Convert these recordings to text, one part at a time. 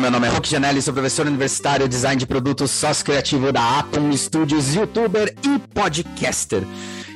Meu nome é Roque Janelli, sou professor universitário, design de produtos, sócio criativo da Atom Studios, youtuber e podcaster.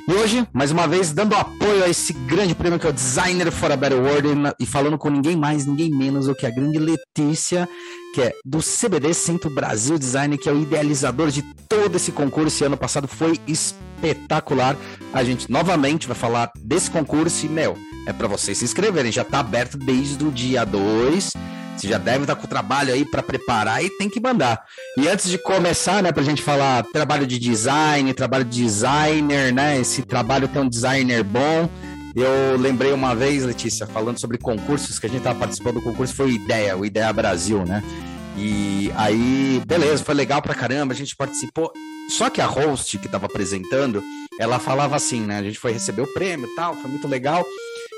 E hoje, mais uma vez, dando apoio a esse grande prêmio que é o Designer for a Better World e falando com ninguém mais, ninguém menos do que a grande Letícia, que é do CBD Centro Brasil Design, que é o idealizador de todo esse concurso e ano passado foi espetacular. A gente novamente vai falar desse concurso e, meu, é para vocês se inscreverem, já tá aberto desde o dia 2 você já deve estar com o trabalho aí para preparar e tem que mandar. E antes de começar, né, para a gente falar trabalho de design, trabalho de designer, né, esse trabalho tem um designer bom. Eu lembrei uma vez, Letícia, falando sobre concursos, que a gente estava participando do concurso, foi o IDEA, o IDEA Brasil, né? E aí, beleza, foi legal pra caramba, a gente participou. Só que a host que estava apresentando, ela falava assim, né? A gente foi receber o prêmio e tal, foi muito legal.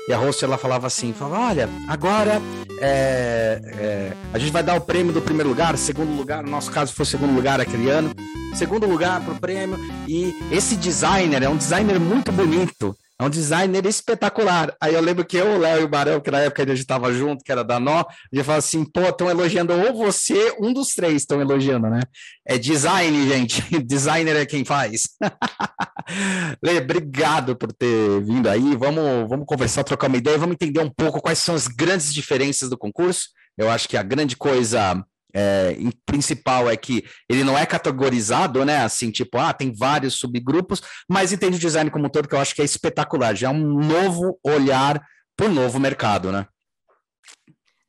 E a host ela falava assim, falava, olha, agora é, é, a gente vai dar o prêmio do primeiro lugar, segundo lugar, no nosso caso foi segundo lugar aquele ano, segundo lugar para o prêmio, e esse designer é um designer muito bonito, é um designer espetacular. Aí eu lembro que eu, o Léo e o Barão, que na época a gente estava junto, que era da Nó, a gente falava assim, pô, estão elogiando ou você, um dos três estão elogiando, né? É design, gente. Designer é quem faz. Lê, obrigado por ter vindo aí. Vamos, vamos conversar, trocar uma ideia, vamos entender um pouco quais são as grandes diferenças do concurso. Eu acho que a grande coisa é, principal é que ele não é categorizado, né? Assim, tipo, ah, tem vários subgrupos, mas entende o design como um todo, que eu acho que é espetacular. Já é um novo olhar para o novo mercado, né?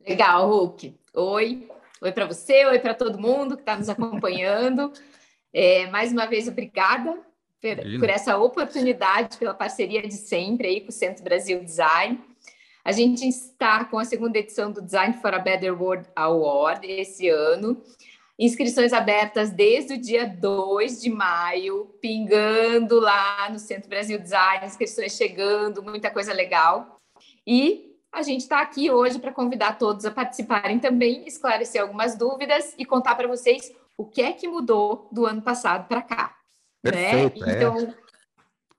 Legal, Hulk. Oi. Oi para você, oi para todo mundo que está nos acompanhando. É, mais uma vez, obrigada por, por essa oportunidade, pela parceria de sempre aí com o Centro Brasil Design. A gente está com a segunda edição do Design for a Better World Award esse ano. Inscrições abertas desde o dia 2 de maio, pingando lá no Centro Brasil Design, inscrições chegando, muita coisa legal. E a gente está aqui hoje para convidar todos a participarem também, esclarecer algumas dúvidas e contar para vocês o que é que mudou do ano passado para cá. Né? Perfeito, né? Então, é.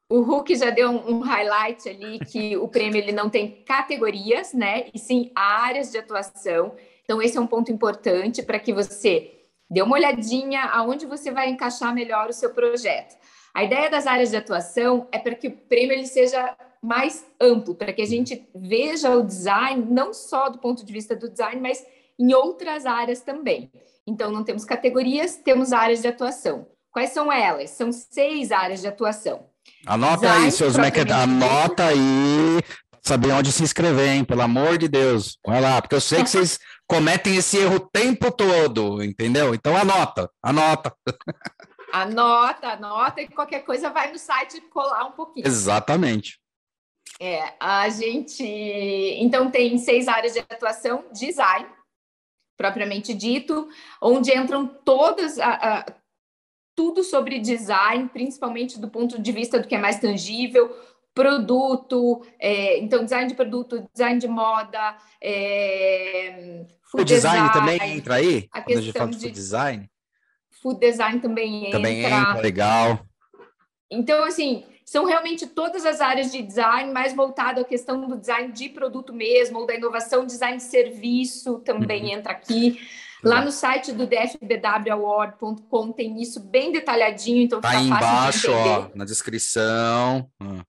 O Hulk já deu um, highlight ali que o prêmio ele não tem categorias, né? E sim áreas de atuação. Então esse é um ponto importante para que você dê uma olhadinha aonde você vai encaixar melhor o seu projeto. A ideia das áreas de atuação é para que o prêmio ele seja mais amplo, para que a gente veja o design não só do ponto de vista do design, mas em outras áreas também. Então não temos categorias, temos áreas de atuação. Quais são elas? São seis áreas de atuação. Anota aí, seus Mac... Anota aí, saber onde se inscrever, hein? Pelo amor de Deus. Vai lá, porque eu sei que vocês cometem esse erro o tempo todo, entendeu? Então anota, anota. Anota, anota e qualquer coisa vai no site colar um pouquinho. Exatamente. É, a gente então tem seis áreas de atuação: design, propriamente dito, onde entram todas a, a, tudo sobre design, principalmente do ponto de vista do que é mais tangível, produto, é, então design de produto, design de moda, é, o design, design, também entra aí? A quando a gente fala de food design? Food design também entra. Também entra, legal. Então, assim, são realmente todas as áreas de design, mais voltado à questão do design de produto mesmo, ou da inovação, design de serviço também uhum. entra aqui. Lá no site do dfbwaward.com tem isso bem detalhadinho, então tá aí embaixo, ó, na descrição. Hum.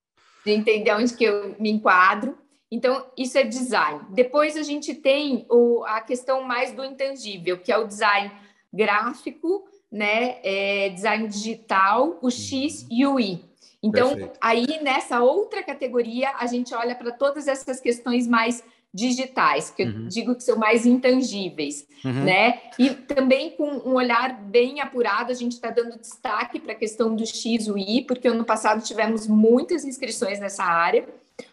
De entender onde que eu me enquadro. Então, isso é design. Depois a gente tem o, a questão mais do intangível, que é o design gráfico, né? É, design digital, o X uhum. e o Y. Então, Perfeito. aí nessa outra categoria, a gente olha para todas essas questões mais digitais, que eu uhum. digo que são mais intangíveis, uhum. né? E também com um olhar bem apurado, a gente está dando destaque para a questão do X e o Y, porque ano passado tivemos muitas inscrições nessa área,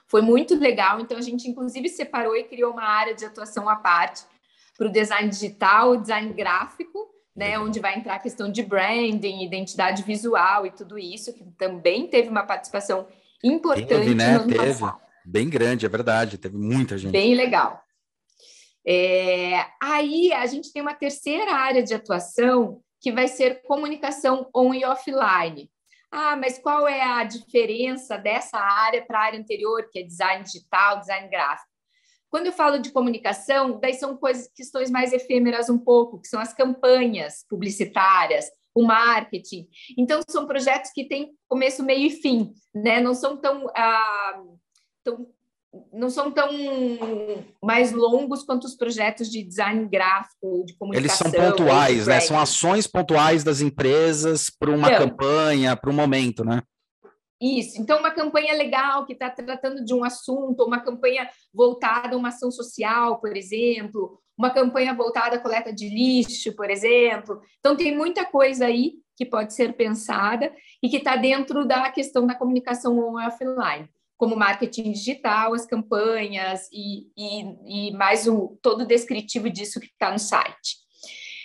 foi muito legal, então a gente inclusive separou e criou uma área de atuação à parte para o design digital, design gráfico, né, onde vai entrar a questão de branding, identidade visual e tudo isso, que também teve uma participação importante teve, né? no ano teve. passado. Bem grande, é verdade, teve muita gente. Bem legal. É, aí a gente tem uma terceira área de atuação que vai ser comunicação on e offline. Ah, mas qual é a diferença dessa área para a área anterior, que é design digital, design gráfico? Quando eu falo de comunicação, daí são coisas, questões mais efêmeras um pouco, que são as campanhas publicitárias, o marketing. Então, são projetos que têm começo, meio e fim, né? Não são tão, ah, tão não são tão mais longos quanto os projetos de design gráfico, de comunicação. Eles são pontuais, né? São ações pontuais das empresas para uma então, campanha, para um momento, né? Isso. Então, uma campanha legal que está tratando de um assunto, uma campanha voltada a uma ação social, por exemplo, uma campanha voltada à coleta de lixo, por exemplo. Então, tem muita coisa aí que pode ser pensada e que está dentro da questão da comunicação offline, como marketing digital, as campanhas e, e, e mais o todo o descritivo disso que está no site.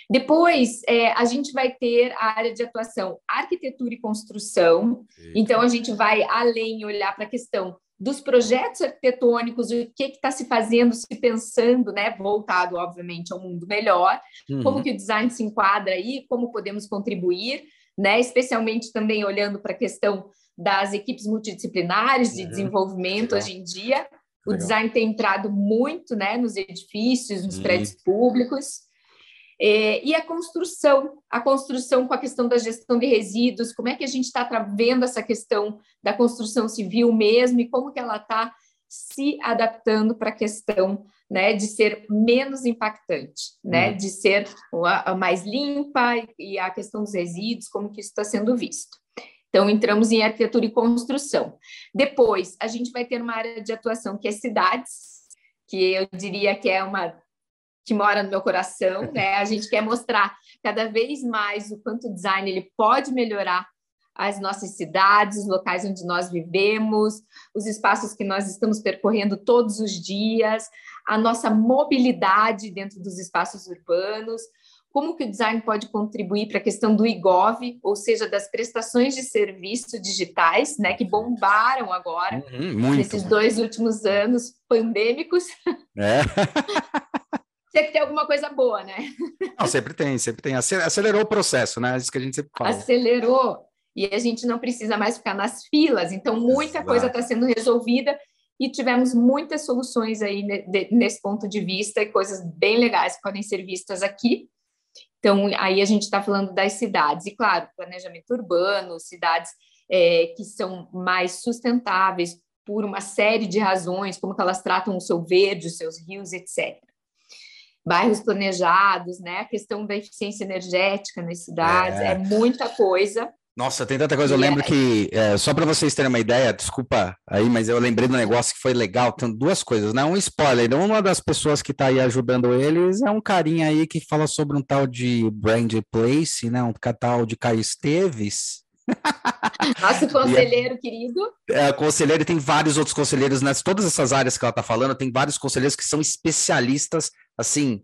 Depois, é, a gente vai ter a área de atuação arquitetura e construção. Eita. Então, a gente vai além olhar para a questão dos projetos arquitetônicos, o que está se fazendo, se pensando, né, voltado, obviamente, ao mundo melhor, uhum. como que o design se enquadra aí, como podemos contribuir, né, especialmente também olhando para a questão das equipes multidisciplinares de uhum. desenvolvimento Legal. hoje em dia. O Legal. design tem entrado muito, né, nos edifícios, nos uhum. prédios públicos. É, e a construção, a construção com a questão da gestão de resíduos, como é que a gente está vendo essa questão da construção civil mesmo e como que ela está se adaptando para a questão né, de ser menos impactante, né, hum. de ser mais limpa e a questão dos resíduos, como que isso está sendo visto. Então, entramos em arquitetura e construção. Depois, a gente vai ter uma área de atuação que é cidades, que eu diria que é uma que mora no meu coração, né? A gente quer mostrar cada vez mais o quanto o design ele pode melhorar as nossas cidades, os locais onde nós vivemos, os espaços que nós estamos percorrendo todos os dias, a nossa mobilidade dentro dos espaços urbanos, como que o design pode contribuir para a questão do IGOV, ou seja, das prestações de serviço digitais, né, que bombaram agora uhum, nesses dois últimos anos pandêmicos. É. tinha que ter alguma coisa boa, né? Não, sempre tem, sempre tem. Acelerou o processo, né? Isso que a gente sempre fala. Acelerou. E a gente não precisa mais ficar nas filas. Então, muita Exato. coisa está sendo resolvida e tivemos muitas soluções aí nesse ponto de vista e coisas bem legais que podem ser vistas aqui. Então, aí a gente está falando das cidades. E, claro, planejamento urbano, cidades é, que são mais sustentáveis por uma série de razões, como que elas tratam o seu verde, os seus rios, etc bairros planejados, né? A questão da eficiência energética nas cidades, é, é muita coisa. Nossa, tem tanta coisa. Eu lembro é... que, é, só para vocês terem uma ideia, desculpa aí, mas eu lembrei do negócio que foi legal. Tem duas coisas, né? Um spoiler: uma das pessoas que está aí ajudando eles é um carinha aí que fala sobre um tal de Brand Place, né? Um tal de Caio Esteves. Nosso conselheiro é, querido. É, conselheiro, e tem vários outros conselheiros nessas todas essas áreas que ela está falando, tem vários conselheiros que são especialistas, assim,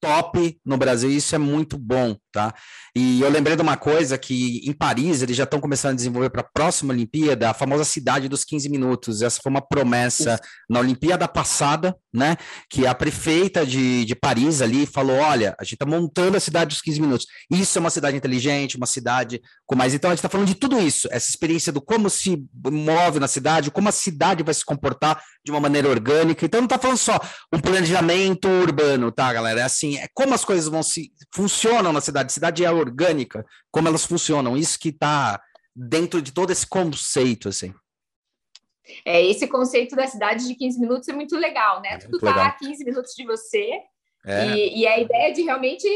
top no Brasil, e isso é muito bom, tá? E eu lembrei de uma coisa que em Paris eles já estão começando a desenvolver para a próxima Olimpíada a famosa cidade dos 15 minutos. Essa foi uma promessa na Olimpíada passada, né? Que a prefeita de, de Paris ali falou: olha, a gente está montando a cidade dos 15 minutos. Isso é uma cidade inteligente, uma cidade com mais. Então a gente está falando de tudo isso, essa experiência do como se move na cidade, como a cidade vai se comportar de uma maneira orgânica. Então não está falando só um planejamento urbano, tá, galera? É assim, é como as coisas vão se funcionam na cidade. Cidade é orgânica, como elas funcionam. Isso que está dentro de todo esse conceito, assim. É, esse conceito da cidade de 15 minutos é muito legal, né? É Tudo está a 15 minutos de você. É. E, e, a ideia de realmente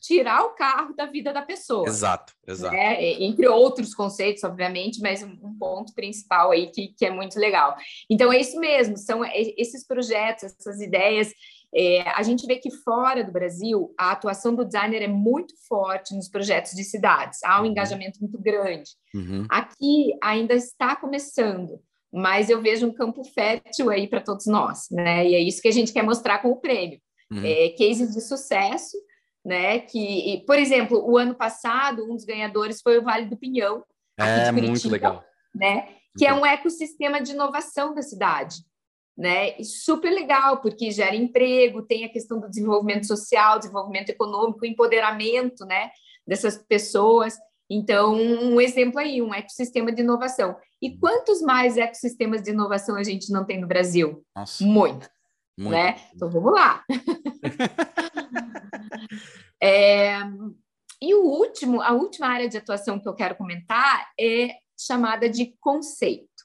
tirar o carro da vida da pessoa. Exato, exato. Né? Entre outros conceitos, obviamente, mas um ponto principal aí que, que é muito legal. Então, é isso mesmo, são esses projetos, essas ideias é, a gente vê que fora do Brasil, a atuação do designer é muito forte nos projetos de cidades, há um uhum. engajamento muito grande. Uhum. Aqui ainda está começando, mas eu vejo um campo fértil aí para todos nós, né? E é isso que a gente quer mostrar com o prêmio. Uhum. É, cases de sucesso, né? Que, por exemplo, o ano passado, um dos ganhadores foi o Vale do Pinhão. É, Curitiba, muito legal. Né? Que é um ecossistema de inovação da cidade né? E super legal, porque gera emprego, tem a questão do desenvolvimento social, desenvolvimento econômico, empoderamento, né? Dessas pessoas. Então, um exemplo aí, um ecossistema de inovação. E quantos mais ecossistemas de inovação a gente não tem no Brasil? Nossa. Muito. Muito. né? Então vamos lá. é, e o último, a última área de atuação que eu quero comentar é chamada de conceito.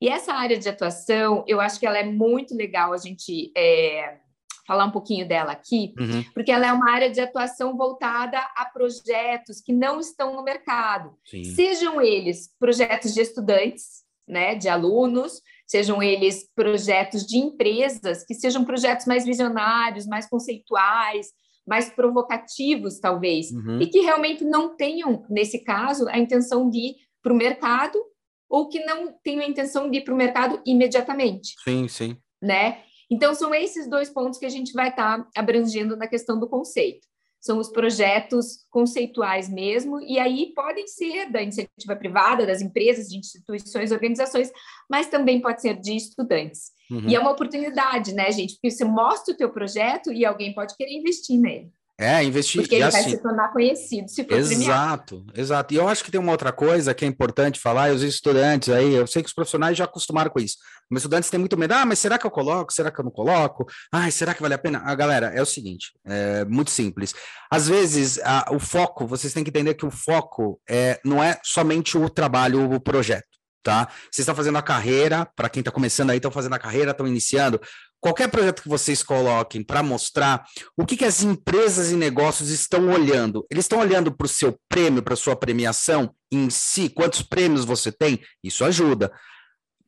E essa área de atuação, eu acho que ela é muito legal a gente é, falar um pouquinho dela aqui, uhum. porque ela é uma área de atuação voltada a projetos que não estão no mercado. Sim. Sejam eles projetos de estudantes, né, de alunos, sejam eles projetos de empresas, que sejam projetos mais visionários, mais conceituais, mais provocativos, talvez, uhum. e que realmente não tenham, nesse caso, a intenção de ir para o mercado ou que não tenham a intenção de ir para o mercado imediatamente. Sim, sim. Né? Então, são esses dois pontos que a gente vai estar tá abrangendo na questão do conceito. São os projetos conceituais mesmo, e aí podem ser da iniciativa privada, das empresas, de instituições, organizações, mas também pode ser de estudantes. Uhum. E é uma oportunidade, né, gente? Porque você mostra o teu projeto e alguém pode querer investir nele. É, investir. Porque ele assim, vai se tornar conhecido se for Exato, premiado. exato. E eu acho que tem uma outra coisa que é importante falar, e os estudantes aí, eu sei que os profissionais já acostumaram com isso. Os estudantes têm muito medo, ah, mas será que eu coloco? Será que eu não coloco? Ah, será que vale a pena? Ah, galera, é o seguinte, é muito simples. Às vezes, a, o foco, vocês têm que entender que o foco é, não é somente o trabalho, o projeto tá? Vocês estão fazendo a carreira, para quem está começando aí, estão fazendo a carreira, estão iniciando qualquer projeto que vocês coloquem para mostrar o que, que as empresas e negócios estão olhando. Eles estão olhando para o seu prêmio, para a sua premiação em si, quantos prêmios você tem, isso ajuda.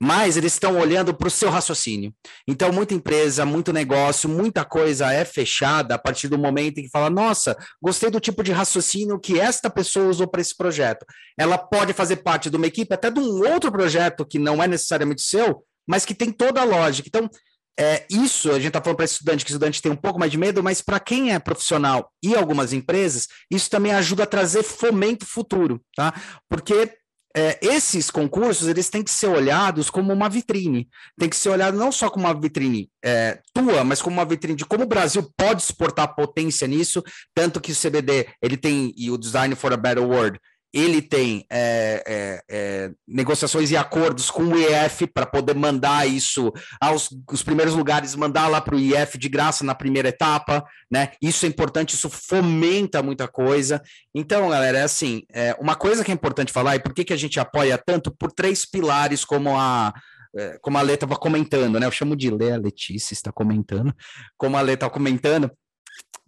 Mas eles estão olhando para o seu raciocínio. Então, muita empresa, muito negócio, muita coisa é fechada a partir do momento em que fala: nossa, gostei do tipo de raciocínio que esta pessoa usou para esse projeto. Ela pode fazer parte de uma equipe, até de um outro projeto que não é necessariamente seu, mas que tem toda a lógica. Então, é, isso a gente está falando para estudante, que estudante tem um pouco mais de medo, mas para quem é profissional e algumas empresas, isso também ajuda a trazer fomento futuro, tá? Porque é, esses concursos eles têm que ser olhados como uma vitrine, tem que ser olhado não só como uma vitrine é, tua, mas como uma vitrine de como o Brasil pode exportar potência nisso, tanto que o CBD ele tem e o Design for a Better World ele tem é, é, é, negociações e acordos com o IF para poder mandar isso aos os primeiros lugares, mandar lá para o IF de graça na primeira etapa, né? Isso é importante, isso fomenta muita coisa. Então, galera, é assim, é, uma coisa que é importante falar, e por que, que a gente apoia tanto? Por três pilares, como a, é, como a Lê estava comentando, né? Eu chamo de Lê, a Letícia está comentando, como a Lê está comentando,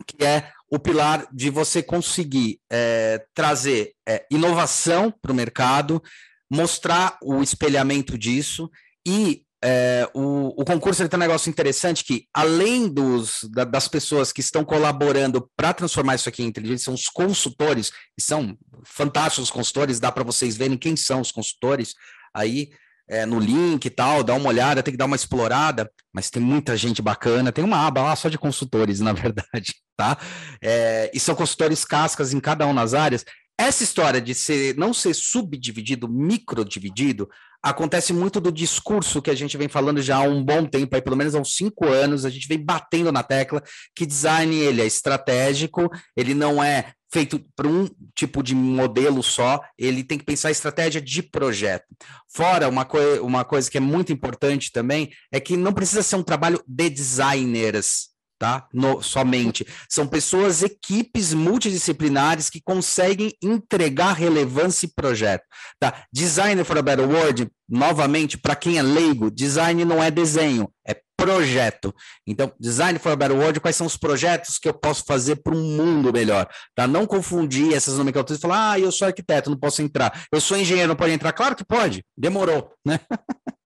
que é o pilar de você conseguir é, trazer é, inovação para o mercado, mostrar o espelhamento disso e é, o, o, concurso ele tem um negócio interessante que, além dos, da, das pessoas que estão colaborando para transformar isso aqui em inteligência, são os consultores, e são fantásticos os consultores, dá para vocês verem quem são os consultores aí é, no link e tal, dá uma olhada, tem que dar uma explorada, mas tem muita gente bacana, tem uma aba lá só de consultores, na verdade, tá? É, e são consultores cascas em cada um nas áreas. Essa história de ser, não ser subdividido, microdividido, acontece muito do discurso que a gente vem falando já há um bom tempo, aí, pelo menos há uns cinco anos, a gente vem batendo na tecla que design ele é estratégico, ele não é feito para um tipo de modelo só, ele tem que pensar estratégia de projeto. Fora, uma, co uma coisa que é muito importante também é que não precisa ser um trabalho de designers, tá? No, somente. São pessoas, equipes multidisciplinares que conseguem entregar relevância e projeto, tá? Designer for a Better World, novamente, para quem é leigo, design não é desenho, é projeto. Então, Design for a Better World, quais são os projetos que eu posso fazer para um mundo melhor? Tá? Não confundir essas nomenclaturas e falar, ah, eu sou arquiteto, não posso entrar. Eu sou engenheiro, não pode entrar. Claro que pode, demorou, né?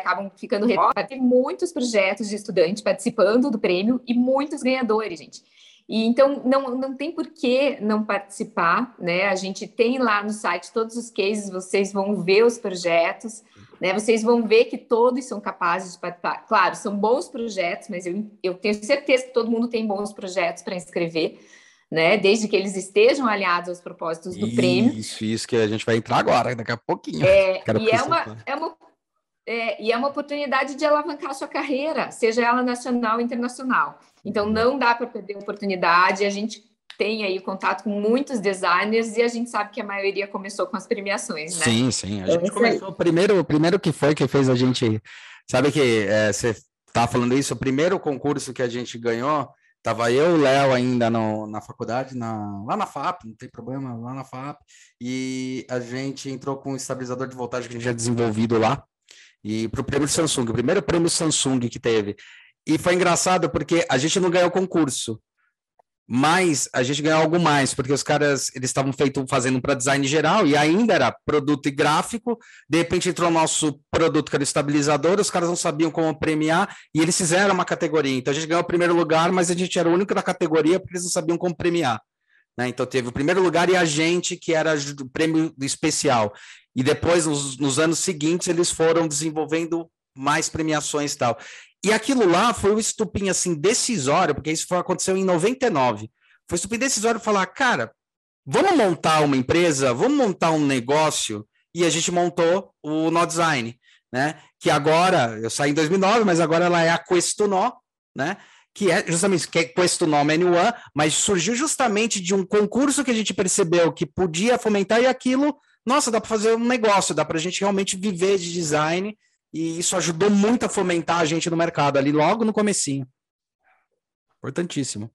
acabam ficando tem muitos projetos de estudantes participando do prêmio e muitos ganhadores, gente. E então não, não tem por que não participar, né? A gente tem lá no site todos os cases, vocês vão ver os projetos, né? Vocês vão ver que todos são capazes de participar. Claro, são bons projetos, mas eu, eu tenho certeza que todo mundo tem bons projetos para inscrever. Né, desde que eles estejam alinhados aos propósitos do isso, prêmio. Isso, isso que a gente vai entrar agora, daqui a pouquinho. É, e é uma, é uma é, e é uma oportunidade de alavancar a sua carreira, seja ela nacional ou internacional. Então, uhum. não dá para perder a oportunidade. A gente tem aí contato com muitos designers e a gente sabe que a maioria começou com as premiações, né? Sim, sim. A gente então, começou. O primeiro, o primeiro que foi que fez a gente. Sabe que é, você tá falando isso, o primeiro concurso que a gente ganhou, tava eu, o Léo ainda no, na faculdade, na, lá na FAP, não tem problema, lá na FAP, e a gente entrou com um estabilizador de voltagem que a gente tinha desenvolvido lá, e para o prêmio Samsung, o primeiro prêmio Samsung que teve. E foi engraçado porque a gente não ganhou o concurso, mas a gente ganhou algo mais, porque os caras eles estavam feito fazendo para design geral e ainda era produto e gráfico. De repente entrou o nosso produto que era o estabilizador, os caras não sabiam como premiar e eles fizeram uma categoria. Então a gente ganhou o primeiro lugar, mas a gente era o único da categoria porque eles não sabiam como premiar. Né? Então teve o primeiro lugar e a gente, que era o prêmio especial. E depois, nos, nos anos seguintes, eles foram desenvolvendo mais premiações e tal. E aquilo lá foi o estupim, assim, decisório, porque isso foi, aconteceu em 99. Foi estupim decisório falar, cara, vamos montar uma empresa, vamos montar um negócio, e a gente montou o No Design, né? Que agora, eu saí em 2009, mas agora ela é a Questunó, né? Que é justamente que é Questunó Menu One, mas surgiu justamente de um concurso que a gente percebeu que podia fomentar e aquilo, nossa, dá para fazer um negócio, dá para a gente realmente viver de design e isso ajudou muito a fomentar a gente no mercado ali logo no comecinho. Importantíssimo.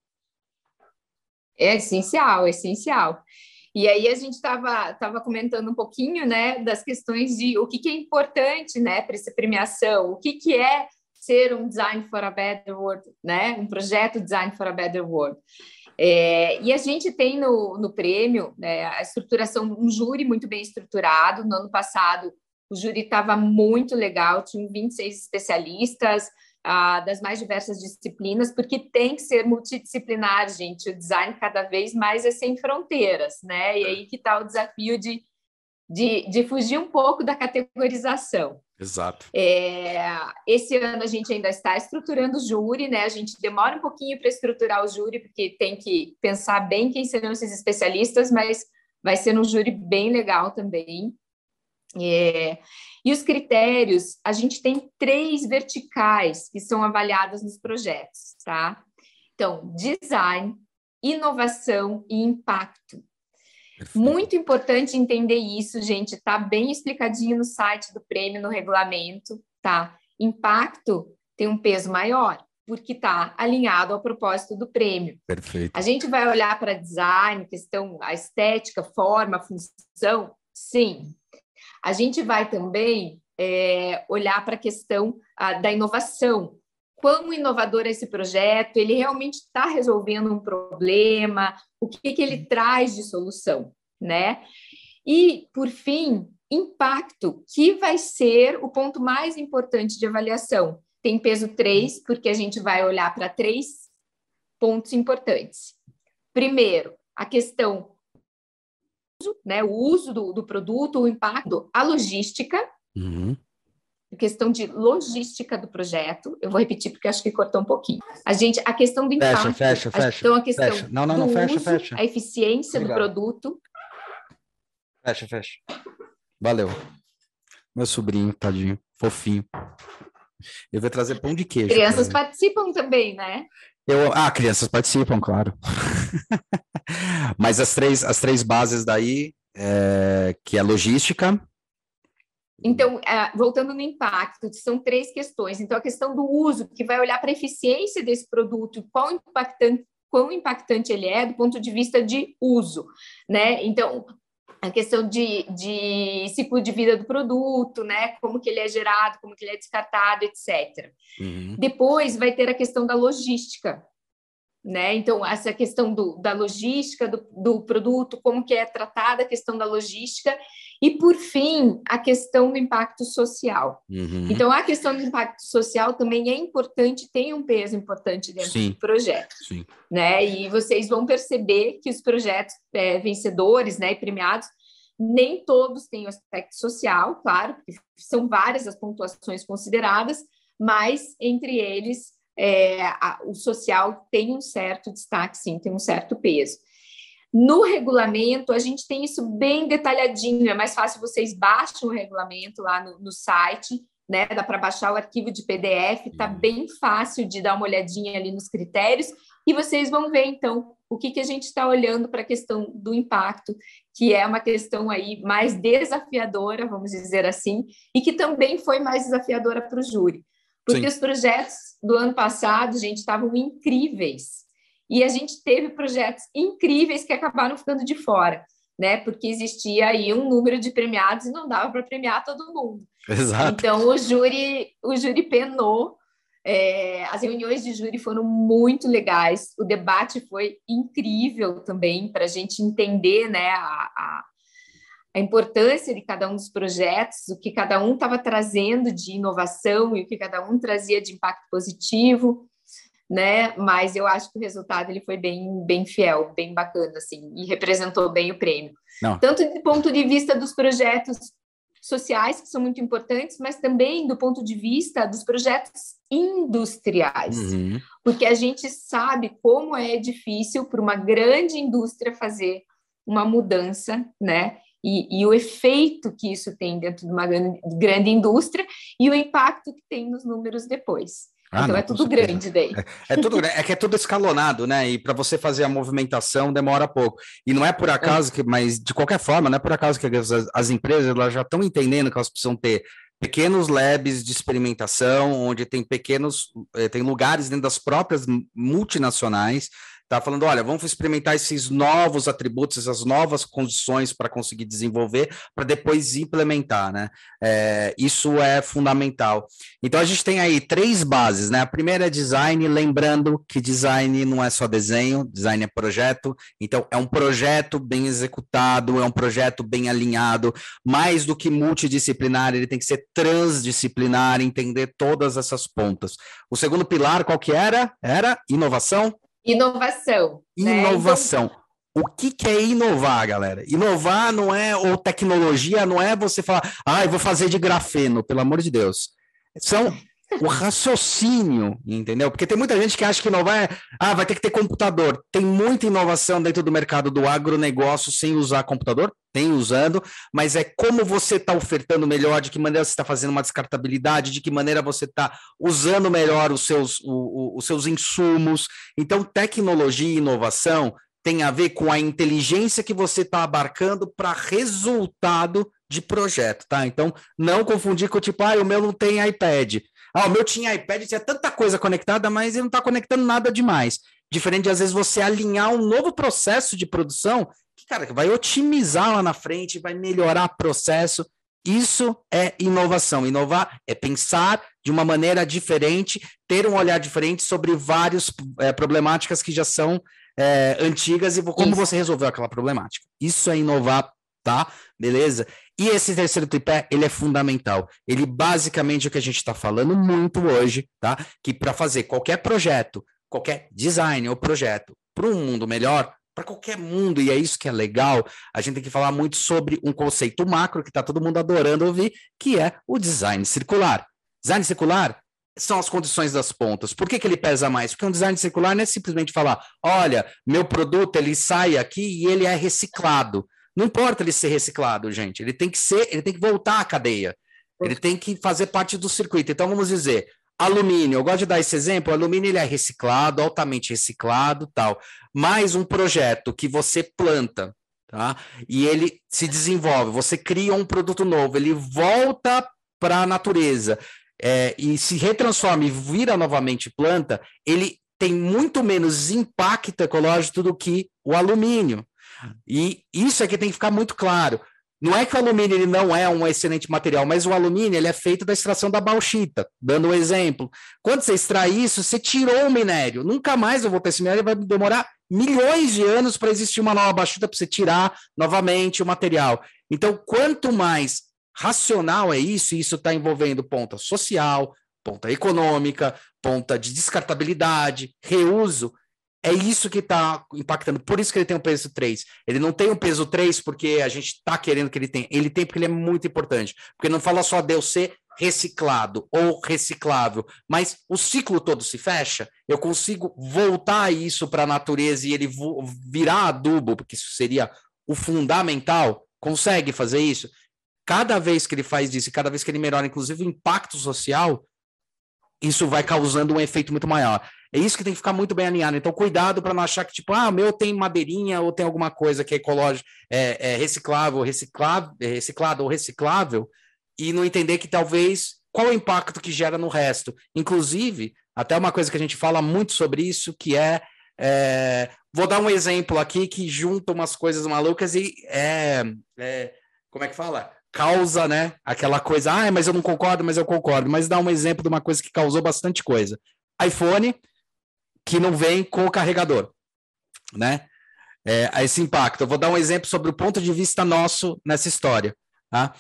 É essencial, é essencial. E aí a gente estava tava comentando um pouquinho, né, das questões de o que, que é importante, né, para essa premiação, o que, que é ser um Design for a Better World, né, um projeto Design for a Better World. É, e a gente tem no, no prêmio né, a estruturação, um júri muito bem estruturado. No ano passado, o júri estava muito legal, tinha 26 especialistas ah, das mais diversas disciplinas, porque tem que ser multidisciplinar, gente. O design cada vez mais é sem fronteiras, né? E aí que está o desafio de, de, de fugir um pouco da categorização. Exato. É, esse ano a gente ainda está estruturando o júri, né? A gente demora um pouquinho para estruturar o júri, porque tem que pensar bem quem serão esses especialistas, mas vai ser um júri bem legal também. É, e os critérios, a gente tem três verticais que são avaliadas nos projetos, tá? Então, design, inovação e impacto. Muito importante entender isso, gente, tá bem explicadinho no site do prêmio, no regulamento, tá? Impacto tem um peso maior, porque está alinhado ao propósito do prêmio. Perfeito. A gente vai olhar para design, questão, a estética, forma, função, sim, a gente vai também é, olhar para a questão a, da inovação. Quão inovador é esse projeto? Ele realmente está resolvendo um problema? O que, que ele traz de solução, né? E, por fim, impacto, que vai ser o ponto mais importante de avaliação. Tem peso 3, porque a gente vai olhar para três pontos importantes. Primeiro, a questão né, o uso do, do produto, o impacto, a logística, uhum. questão de logística do projeto. Eu vou repetir porque acho que cortou um pouquinho. A gente, a questão do impacto. Fecha, fecha, fecha. Então, a questão fecha. Não, não, não, fecha, uso, fecha. A eficiência Obrigado. do produto. Fecha, fecha. Valeu. Meu sobrinho, tadinho, fofinho. Eu vou trazer pão de queijo. Crianças participam também, né? Eu, ah, crianças participam, claro. Mas as três, as três bases daí, é, que é logística. Então, é, voltando no impacto, são três questões. Então, a questão do uso, que vai olhar para a eficiência desse produto, qual impactante, quão impactante ele é do ponto de vista de uso, né? Então, a questão de, de ciclo de vida do produto, né? Como que ele é gerado, como que ele é descartado, etc. Uhum. Depois vai ter a questão da logística, né? Então, essa questão do, da logística do, do produto, como que é tratada a questão da logística, e, por fim, a questão do impacto social. Uhum. Então, a questão do impacto social também é importante, tem um peso importante dentro Sim. do projeto. Sim. Né? E vocês vão perceber que os projetos é, vencedores né, e premiados, nem todos têm o aspecto social, claro, porque são várias as pontuações consideradas, mas entre eles é, a, o social tem um certo destaque, sim, tem um certo peso. No regulamento, a gente tem isso bem detalhadinho, é mais fácil vocês baixam o regulamento lá no, no site, né? Dá para baixar o arquivo de PDF, tá uhum. bem fácil de dar uma olhadinha ali nos critérios, e vocês vão ver, então, o que, que a gente está olhando para a questão do impacto, que é uma questão aí mais desafiadora, vamos dizer assim, e que também foi mais desafiadora para o júri Porque Sim. os projetos do ano passado, gente, estavam incríveis. E a gente teve projetos incríveis que acabaram ficando de fora, né? Porque existia aí um número de premiados e não dava para premiar todo mundo. Exato. Então o júri, o júri penou. É, as reuniões de júri foram muito legais. O debate foi incrível também para a gente entender, né, a, a, a importância de cada um dos projetos, o que cada um estava trazendo de inovação e o que cada um trazia de impacto positivo né? Mas eu acho que o resultado ele foi bem, bem fiel, bem bacana, assim, e representou bem o prêmio. Não. Tanto do ponto de vista dos projetos sociais, que são muito importantes, mas também do ponto de vista dos projetos industriais, uhum. porque a gente sabe como é difícil para uma grande indústria fazer uma mudança, né? E, e, o efeito que isso tem dentro de uma grande, grande indústria e o impacto que tem nos números depois. Ah, então não, é tudo grande daí. É, é tudo é que é tudo escalonado, né? E para você fazer a movimentação demora pouco. E não é por acaso que, mas de qualquer forma, não é por acaso que as, as empresas elas já estão entendendo que elas precisam ter pequenos labs de experimentação, onde tem pequenos, eh, tem lugares dentro das próprias multinacionais tá falando, olha, vamos experimentar esses novos atributos, essas novas condições para conseguir desenvolver, para depois implementar, né? É, isso é fundamental. Então a gente tem aí três bases, né? A primeira é design, lembrando que design não é só desenho, design é projeto. Então é um projeto bem executado, é um projeto bem alinhado, mais do que multidisciplinar, ele tem que ser transdisciplinar, entender todas essas pontas. O segundo pilar qual que era? Era inovação Inovação. Inovação. Né? Então... O que, que é inovar, galera? Inovar não é, ou tecnologia, não é você falar, ah, eu vou fazer de grafeno, pelo amor de Deus. São o raciocínio, entendeu? Porque tem muita gente que acha que inovar é, ah, vai ter que ter computador. Tem muita inovação dentro do mercado do agronegócio sem usar computador, tem usando, mas é como você está ofertando melhor, de que maneira você está fazendo uma descartabilidade, de que maneira você está usando melhor os seus, o, o, os seus insumos. Então, tecnologia e inovação tem a ver com a inteligência que você está abarcando para resultado de projeto, tá? Então, não confundir com tipo, ah, o meu não tem iPad. Ah, o meu tinha iPad, tinha tanta coisa conectada, mas ele não está conectando nada demais. Diferente de, às vezes, você alinhar um novo processo de produção que, cara, vai otimizar lá na frente, vai melhorar o processo. Isso é inovação. Inovar é pensar de uma maneira diferente, ter um olhar diferente sobre várias é, problemáticas que já são é, antigas e como Isso. você resolveu aquela problemática. Isso é inovar, tá? Beleza? E esse terceiro tripé, ele é fundamental. Ele basicamente é o que a gente está falando muito hoje, tá? Que para fazer qualquer projeto, qualquer design ou projeto para um mundo melhor, para qualquer mundo, e é isso que é legal, a gente tem que falar muito sobre um conceito macro que está todo mundo adorando ouvir, que é o design circular. Design circular são as condições das pontas. Por que, que ele pesa mais? Porque um design circular não é simplesmente falar, olha, meu produto ele sai aqui e ele é reciclado. Não importa ele ser reciclado, gente. Ele tem que ser, ele tem que voltar à cadeia. Ele tem que fazer parte do circuito. Então vamos dizer, alumínio. Eu gosto de dar esse exemplo. O alumínio ele é reciclado, altamente reciclado, tal. Mais um projeto que você planta, tá? E ele se desenvolve. Você cria um produto novo. Ele volta para a natureza é, e se retransforma e vira novamente planta. Ele tem muito menos impacto ecológico do que o alumínio. E isso aqui tem que ficar muito claro. Não é que o alumínio ele não é um excelente material, mas o alumínio ele é feito da extração da bauxita. Dando um exemplo. Quando você extrai isso, você tirou o minério. Nunca mais eu vou ter esse minério, vai demorar milhões de anos para existir uma nova bauxita para você tirar novamente o material. Então, quanto mais racional é isso, e isso está envolvendo ponta social, ponta econômica, ponta de descartabilidade, reuso, é isso que está impactando. Por isso que ele tem um peso 3. Ele não tem um peso 3 porque a gente está querendo que ele tenha. Ele tem porque ele é muito importante. Porque não fala só de eu ser reciclado ou reciclável, mas o ciclo todo se fecha. Eu consigo voltar isso para a natureza e ele virar adubo, porque isso seria o fundamental. Consegue fazer isso? Cada vez que ele faz isso, cada vez que ele melhora, inclusive o impacto social, isso vai causando um efeito muito maior. É isso que tem que ficar muito bem alinhado. Então, cuidado para não achar que, tipo, ah, o meu tem madeirinha ou tem alguma coisa que é ecológica, é, é reciclável, reciclável, é reciclado ou reciclável, e não entender que talvez qual o impacto que gera no resto. Inclusive, até uma coisa que a gente fala muito sobre isso, que é, é vou dar um exemplo aqui que junta umas coisas malucas e é, é como é que fala? Causa, né? Aquela coisa, ah, mas eu não concordo, mas eu concordo. Mas dá um exemplo de uma coisa que causou bastante coisa. iPhone que não vem com o carregador, né? É, esse impacto. Eu vou dar um exemplo sobre o ponto de vista nosso nessa história. Tá?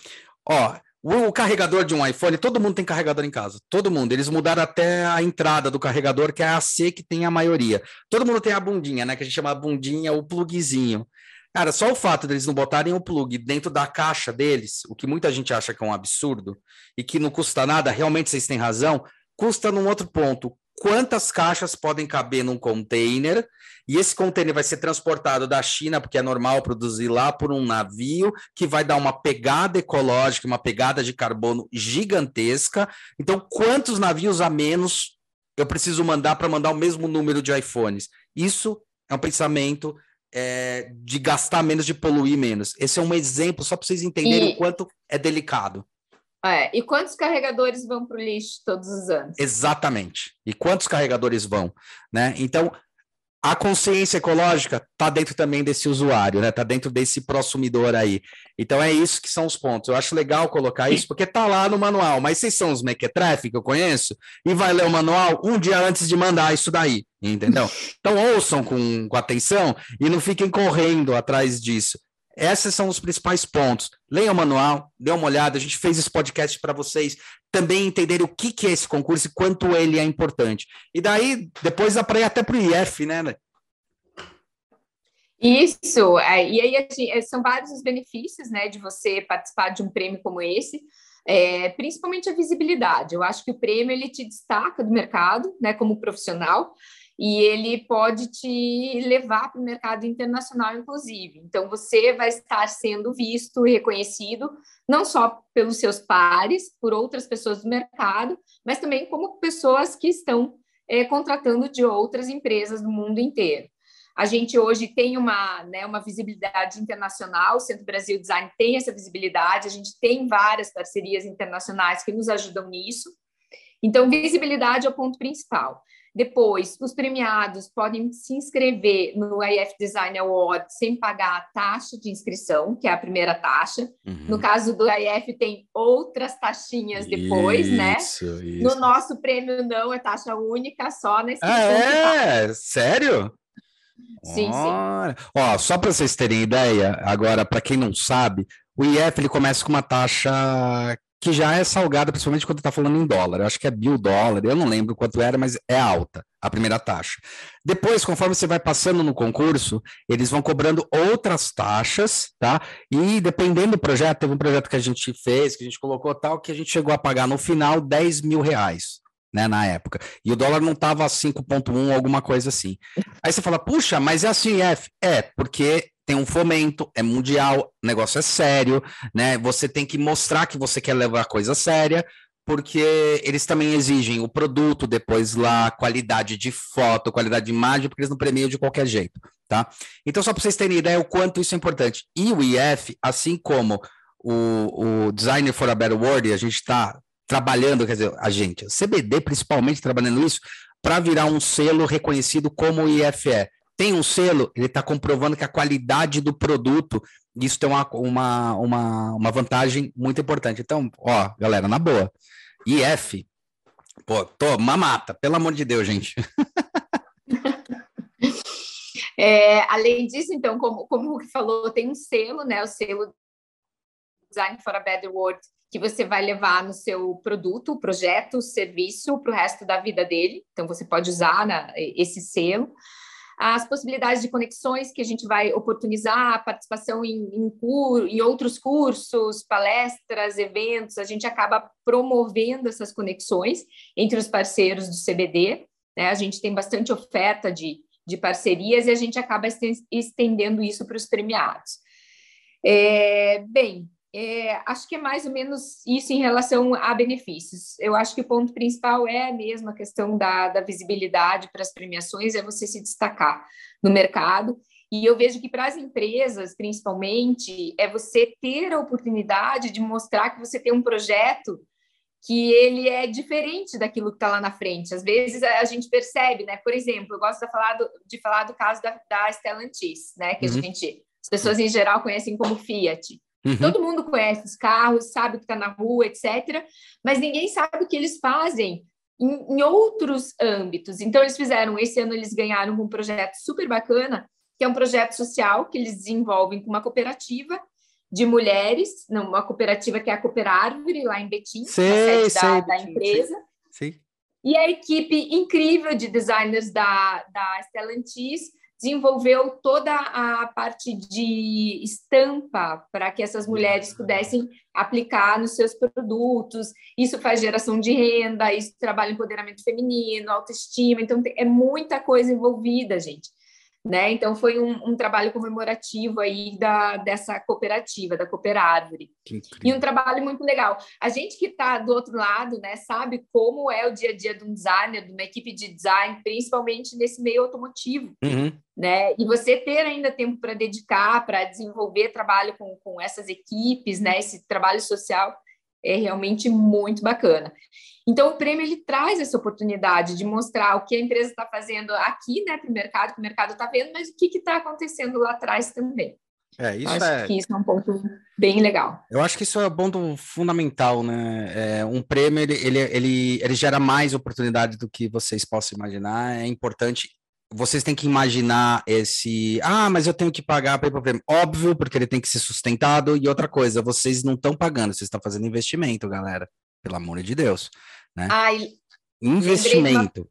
Ó, o, o, carregador de um iPhone, todo mundo tem carregador em casa. Todo mundo. Eles mudaram até a entrada do carregador, que é a C que tem a maioria. Todo mundo tem a bundinha, né? Que a gente chama a bundinha, o plugzinho. Cara, só o fato deles não botarem o plug dentro da caixa deles, o que muita gente acha que é um absurdo e que não custa nada, realmente vocês têm razão, custa num outro ponto quantas caixas podem caber num container, e esse container vai ser transportado da China, porque é normal produzir lá por um navio, que vai dar uma pegada ecológica, uma pegada de carbono gigantesca. Então, quantos navios a menos eu preciso mandar para mandar o mesmo número de iPhones? Isso é um pensamento é, de gastar menos, de poluir menos. Esse é um exemplo, só para vocês entenderem e... o quanto é delicado. É, e quantos carregadores vão para o lixo todos os anos? Exatamente. E quantos carregadores vão, né? Então, a consciência ecológica está dentro também desse usuário, né? Está dentro desse prosumidor aí. Então é isso que são os pontos. Eu acho legal colocar isso porque tá lá no manual. Mas vocês são os mequetrefe que eu conheço e vai ler o manual um dia antes de mandar isso daí, entendeu? Então ouçam com, com atenção e não fiquem correndo atrás disso. Esses são os principais pontos. Leiam o manual, dê uma olhada. A gente fez esse podcast para vocês também entenderem o que, que é esse concurso e quanto ele é importante. E daí, depois dá para ir até para o IF, né? Isso, é, e aí é, são vários os benefícios né, de você participar de um prêmio como esse, é, principalmente a visibilidade. Eu acho que o prêmio ele te destaca do mercado né, como profissional, e ele pode te levar para o mercado internacional, inclusive. Então, você vai estar sendo visto e reconhecido, não só pelos seus pares, por outras pessoas do mercado, mas também como pessoas que estão é, contratando de outras empresas do mundo inteiro. A gente hoje tem uma, né, uma visibilidade internacional, o Centro Brasil Design tem essa visibilidade, a gente tem várias parcerias internacionais que nos ajudam nisso. Então, visibilidade é o ponto principal. Depois, os premiados podem se inscrever no IF Design Award sem pagar a taxa de inscrição, que é a primeira taxa. Uhum. No caso do IF, tem outras taxinhas depois, né? isso, né? Isso. No nosso prêmio, não, é taxa única, só na inscrição. Ah, é? Sério? Sim, sim. Ó, só para vocês terem ideia, agora, para quem não sabe, o IF ele começa com uma taxa que já é salgada, principalmente quando está falando em dólar. Eu acho que é mil dólar, eu não lembro quanto era, mas é alta a primeira taxa. Depois, conforme você vai passando no concurso, eles vão cobrando outras taxas, tá? E dependendo do projeto, teve um projeto que a gente fez, que a gente colocou tal, que a gente chegou a pagar no final 10 mil reais. Né, na época. E o dólar não estava 5,1, alguma coisa assim. Aí você fala, puxa, mas é assim, F. É, porque tem um fomento, é mundial, o negócio é sério, né? Você tem que mostrar que você quer levar a coisa séria, porque eles também exigem o produto, depois lá, qualidade de foto, qualidade de imagem, porque eles não premiam de qualquer jeito, tá? Então, só para vocês terem ideia o quanto isso é importante. E o IF, assim como o, o Designer for a Better World, a gente está trabalhando, quer dizer, a gente, o CBD principalmente trabalhando isso, para virar um selo reconhecido como o IF é tem um selo, ele está comprovando que a qualidade do produto, isso tem uma, uma, uma, uma vantagem muito importante. Então, ó, galera, na boa. IF, pô, tô mamata, pelo amor de Deus, gente. É, além disso, então, como, como o Hulk falou, tem um selo, né? O selo Design for a Better World, que você vai levar no seu produto, projeto, serviço para o resto da vida dele. Então, você pode usar né, esse selo as possibilidades de conexões que a gente vai oportunizar, participação em, em, em outros cursos, palestras, eventos, a gente acaba promovendo essas conexões entre os parceiros do CBD. Né? A gente tem bastante oferta de, de parcerias e a gente acaba estendendo isso para os premiados. É, bem, é, acho que é mais ou menos isso em relação a benefícios. Eu acho que o ponto principal é mesmo a questão da, da visibilidade para as premiações, é você se destacar no mercado. E eu vejo que para as empresas, principalmente, é você ter a oportunidade de mostrar que você tem um projeto que ele é diferente daquilo que está lá na frente. Às vezes a gente percebe, né? Por exemplo, eu gosto de falar do, de falar do caso da, da Stellantis, né? Que uhum. a gente, as pessoas em geral conhecem como Fiat. Uhum. Todo mundo conhece os carros, sabe o que está na rua, etc. Mas ninguém sabe o que eles fazem em, em, outros âmbitos. Então, eles fizeram, esse ano eles ganharam um projeto super bacana, que é um projeto social que eles desenvolvem com uma cooperativa de mulheres, uma cooperativa que é a Cooper Árvore, lá em Betim, sei, sei, da, da, empresa. Sim. E a equipe incrível de designers da, da Stellantis desenvolveu toda a parte de estampa para que essas mulheres pudessem aplicar nos seus produtos. Isso faz geração de renda, isso trabalha empoderamento feminino, autoestima. Então, é muita coisa envolvida, gente né? Então foi um, um, trabalho comemorativo aí da, dessa cooperativa, da Cooperárvore. E um trabalho muito legal. A gente que está do outro lado, né, sabe como é o dia a dia de um designer, de uma equipe de design, principalmente nesse meio automotivo, uhum. né? E você ter ainda tempo para dedicar, para desenvolver trabalho com, com essas equipes, né? Esse trabalho social é realmente muito bacana. Então, o prêmio ele traz essa oportunidade de mostrar o que a empresa está fazendo aqui, né, para o mercado, que o mercado está vendo, mas o que está acontecendo lá atrás também. É, isso acho é... que isso é um ponto bem legal. Eu acho que isso é um ponto fundamental, né? É, um prêmio, ele, ele, ele, ele gera mais oportunidade do que vocês possam imaginar. É importante vocês têm que imaginar esse. Ah, mas eu tenho que pagar para ir para o prêmio. Óbvio, porque ele tem que ser sustentado. E outra coisa, vocês não estão pagando, vocês estão fazendo investimento, galera. Pelo amor de Deus. Né? Ai, investimento.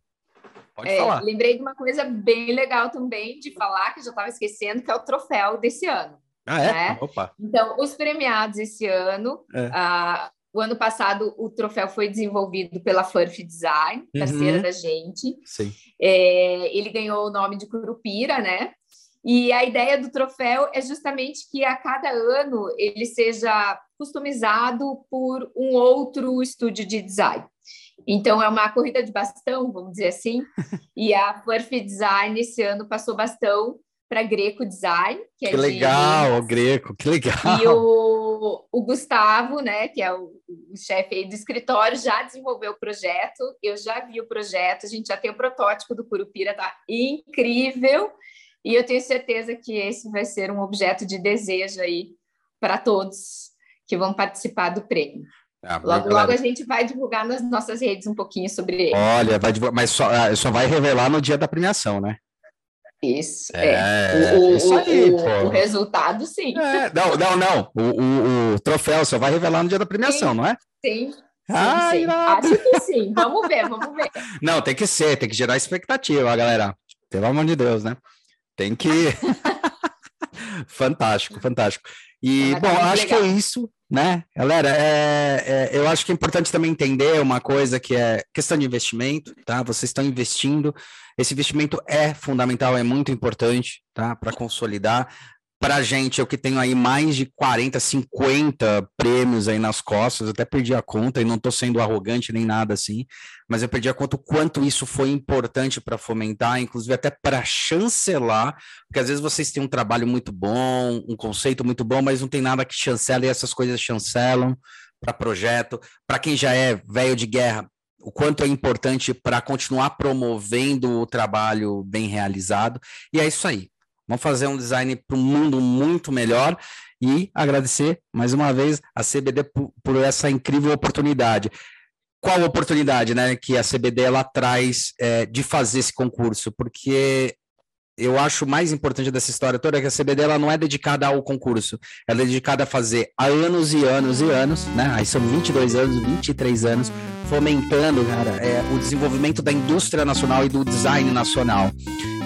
Pode é, falar. Lembrei de uma coisa bem legal também de falar, que já estava esquecendo, que é o troféu desse ano. Ah, é? Né? Opa. Então, os premiados esse ano, é. uh, o ano passado o troféu foi desenvolvido pela Furf Design, parceira uhum. da gente. Sim. É, ele ganhou o nome de Curupira, né? E a ideia do troféu é justamente que a cada ano ele seja customizado por um outro estúdio de design. Então, é uma corrida de bastão, vamos dizer assim, e a Furf Design esse ano passou bastão para Greco Design. Que, é que legal, de... o Greco, que legal. E o, o Gustavo, né, que é o, o chefe do escritório, já desenvolveu o projeto, eu já vi o projeto, a gente já tem o protótipo do Curupira, tá incrível, e eu tenho certeza que esse vai ser um objeto de desejo aí para todos que vão participar do prêmio. Ah, logo, logo a gente vai divulgar nas nossas redes um pouquinho sobre ele. Olha, vai divulgar, mas só, ah, só vai revelar no dia da premiação, né? Isso, é. é. O, isso aí, o, o, resultado, sim. É, não, não, não. O, o, troféu só vai revelar no dia da premiação, sim, não é? Sim. Ah, sim, sim. Acho que sim. Vamos ver, vamos ver. Não, tem que ser, tem que gerar expectativa, galera. Pelo amor de Deus, né? Tem que. fantástico, fantástico. E, ah, bom, acho legal. que é isso, né? Galera, é, é, eu acho que é importante também entender uma coisa que é questão de investimento, tá? Vocês estão investindo, esse investimento é fundamental, é muito importante, tá? Para consolidar para a gente, eu que tenho aí mais de 40, 50 prêmios aí nas costas, até perdi a conta e não estou sendo arrogante nem nada assim, mas eu perdi a conta o quanto isso foi importante para fomentar, inclusive até para chancelar, porque às vezes vocês têm um trabalho muito bom, um conceito muito bom, mas não tem nada que chancela e essas coisas chancelam para projeto. Para quem já é velho de guerra, o quanto é importante para continuar promovendo o trabalho bem realizado. E é isso aí. Vamos fazer um design para um mundo muito melhor e agradecer mais uma vez a CBD por, essa incrível oportunidade. Qual oportunidade, né, que a CBD ela traz é, de fazer esse concurso? Porque eu acho mais importante dessa história toda é que a CBD ela não é dedicada ao concurso, ela é dedicada a fazer há anos e anos e anos, né? Aí são 22 anos, 23 anos, fomentando, cara, é, o desenvolvimento da indústria nacional e do design nacional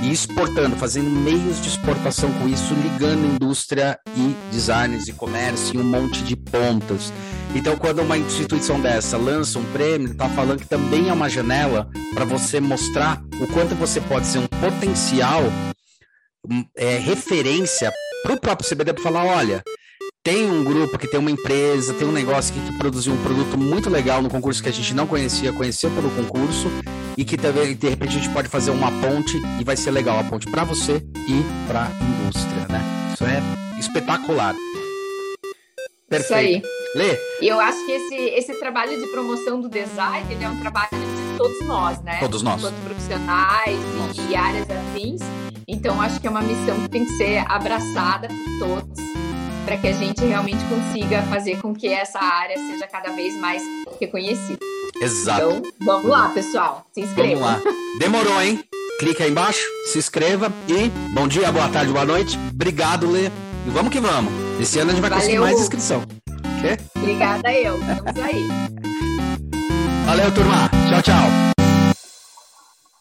e exportando, fazendo meios de exportação com isso, ligando indústria e designers e comércio em um monte de pontas. Então, quando uma instituição dessa lança um prêmio, está falando que também é uma janela para você mostrar o quanto você pode ser um potencial é, referência para o próprio CBD para falar, olha, tem um grupo que tem uma empresa, tem um negócio que, produziu um produto muito legal no concurso que a gente não conhecia, conheceu pelo concurso e que também de repente a gente pode fazer uma ponte e vai ser legal a ponte para você e para a indústria, né? Isso é espetacular. Perfeito. Isso aí. Lê. E eu acho que esse, esse trabalho de promoção do design ele é um trabalho de todos nós, né? Todos nós. Enquanto profissionais e áreas afins. Então, acho que é uma missão que tem que ser abraçada por todos para que a gente realmente consiga fazer com que essa área seja cada vez mais reconhecida. Exato. Então, vamos lá, pessoal. Se inscrevam. Vamos lá. Demorou, hein? Clica aí embaixo, se inscreva e bom dia, boa tarde, boa noite. Obrigado, Lê. E vamos que vamos. Esse ano a gente vai Valeu. conseguir mais inscrição. Obrigada eu. Vamos aí. Valeu, turma. Tchau, tchau.